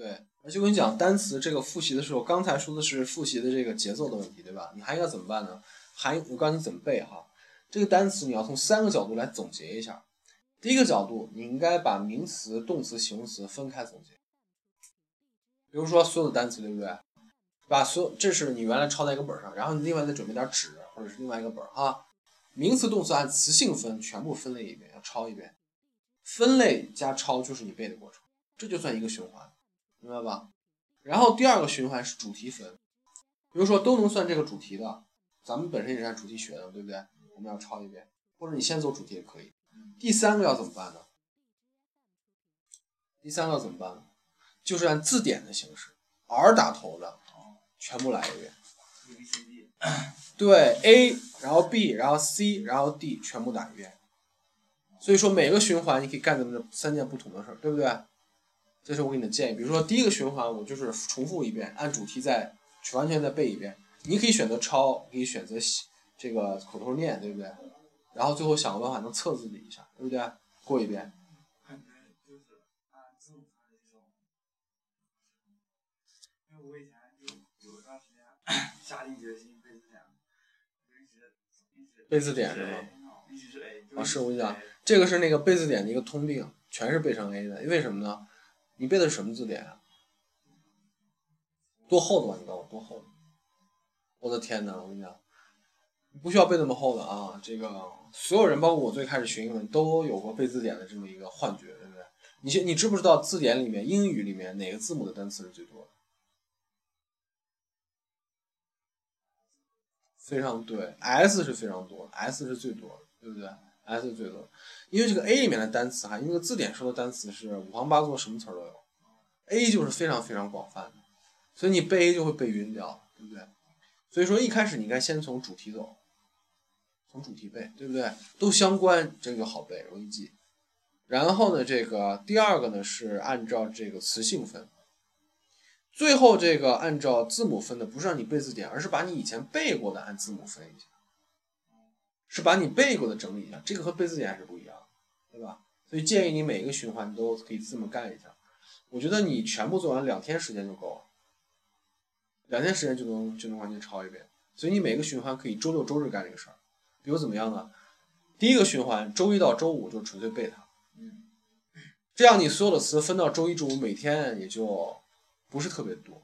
对，而且我跟你讲，单词这个复习的时候，刚才说的是复习的这个节奏的问题，对吧？你还应该怎么办呢？还我告诉你怎么背哈。这个单词你要从三个角度来总结一下。第一个角度，你应该把名词、动词、形容词分开总结。比如说所有的单词，对不对？把所有这是你原来抄在一个本上，然后你另外再准备点纸或者是另外一个本哈。名词、动词按词性分，全部分类一遍，要抄一遍。分类加抄就是你背的过程，这就算一个循环，明白吧？然后第二个循环是主题分，比如说都能算这个主题的，咱们本身也是按主题学的，对不对？我们要抄一遍，或者你先走主题也可以。第三个要怎么办呢？第三个要怎么办呢？就是按字典的形式，R 打头的，全部来一遍。对，A，然后 B，然后 C，然后 D，全部打一遍。所以说每个循环你可以干这么三件不同的事儿，对不对？这是我给你的建议。比如说第一个循环，我就是重复一遍，按主题再完全再背一遍。你可以选择抄，可以选择这个口头念，对不对？然后最后想个办法能测自己一下，对不对？过一遍。因为我以前就有段时间 下定决心背字典，一直一直背字典是吗？一直是 A。啊，是我跟你讲，这个是那个背字典的一个通病，全是背成 A 的。为什么呢？你背的是什么字典啊？多厚的吧？你告诉我多厚的？我的天呐，我跟你讲。你不需要背那么厚的啊！这个所有人，包括我最开始学英文，都有过背字典的这么一个幻觉，对不对？你先你知不知道字典里面英语里面哪个字母的单词是最多的？非常对，S 是非常多，S 是最多的，对不对？S 最多，因为这个 A 里面的单词哈，因为字典说的单词是五行八作，什么词儿都有，A 就是非常非常广泛的，所以你背 A 就会背晕掉，对不对？所以说一开始你应该先从主题走。从主题背，对不对？都相关，这个就好背，容易记。然后呢，这个第二个呢是按照这个词性分。最后这个按照字母分的，不是让你背字典，而是把你以前背过的按字母分一下，是把你背过的整理一下。这个和背字典还是不一样，对吧？所以建议你每一个循环都可以这么干一下。我觉得你全部做完两天时间就够了，两天时间就能就能完全抄一遍。所以你每个循环可以周六周日干这个事儿。比如怎么样呢？第一个循环，周一到周五就纯粹背它，嗯这样你所有的词分到周一、周五，每天也就不是特别多，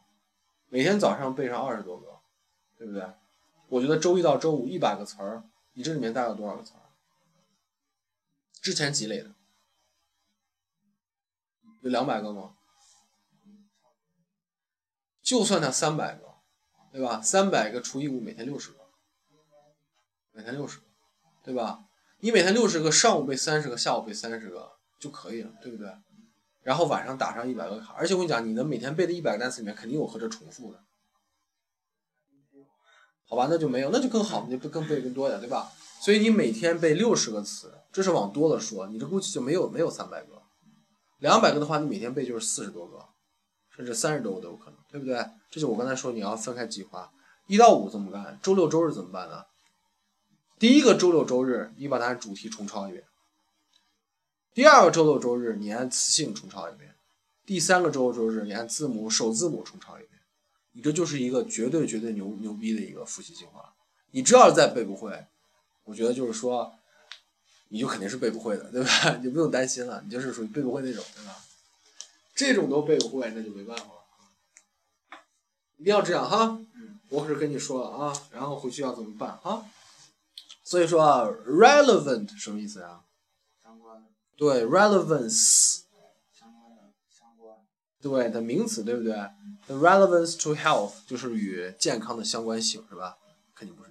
每天早上背上二十多个，对不对？我觉得周一到周五一百个词儿，你这里面大概有多少个词儿？之前积累的有两百个吗？就算它三百个，对吧？三百个除以五，每天六十个。每天六十个，对吧？你每天六十个，上午背三十个，下午背三十个就可以了，对不对？然后晚上打上一百个卡，而且我跟你讲，你的每天背的一百个单词里面肯定有和这重复的，好吧？那就没有，那就更好，你就更背更多点，对吧？所以你每天背六十个词，这是往多了说，你这估计就没有没有三百个，两百个的话，你每天背就是四十多个，甚至三十多个都有可能，对不对？这就我刚才说你要分开计划，一到五怎么干？周六周日怎么办呢？第一个周六周日，你把它主题重抄一遍；第二个周六周日，你按词性重抄一遍；第三个周六周日，你按字母首字母重抄一遍。你这就是一个绝对绝对牛牛逼的一个复习计划。你这要是再背不会，我觉得就是说，你就肯定是背不会的，对吧？你就不用担心了，你就是属于背不会那种，对吧？这种都背不会，那就没办法了。一定要这样哈，我可是跟你说了啊，然后回去要怎么办哈？所以说啊，relevant 什么意思呀？相关的。对，relevance。对的名词，对不对？The relevance to health 就是与健康的相关性，是吧？肯定不是。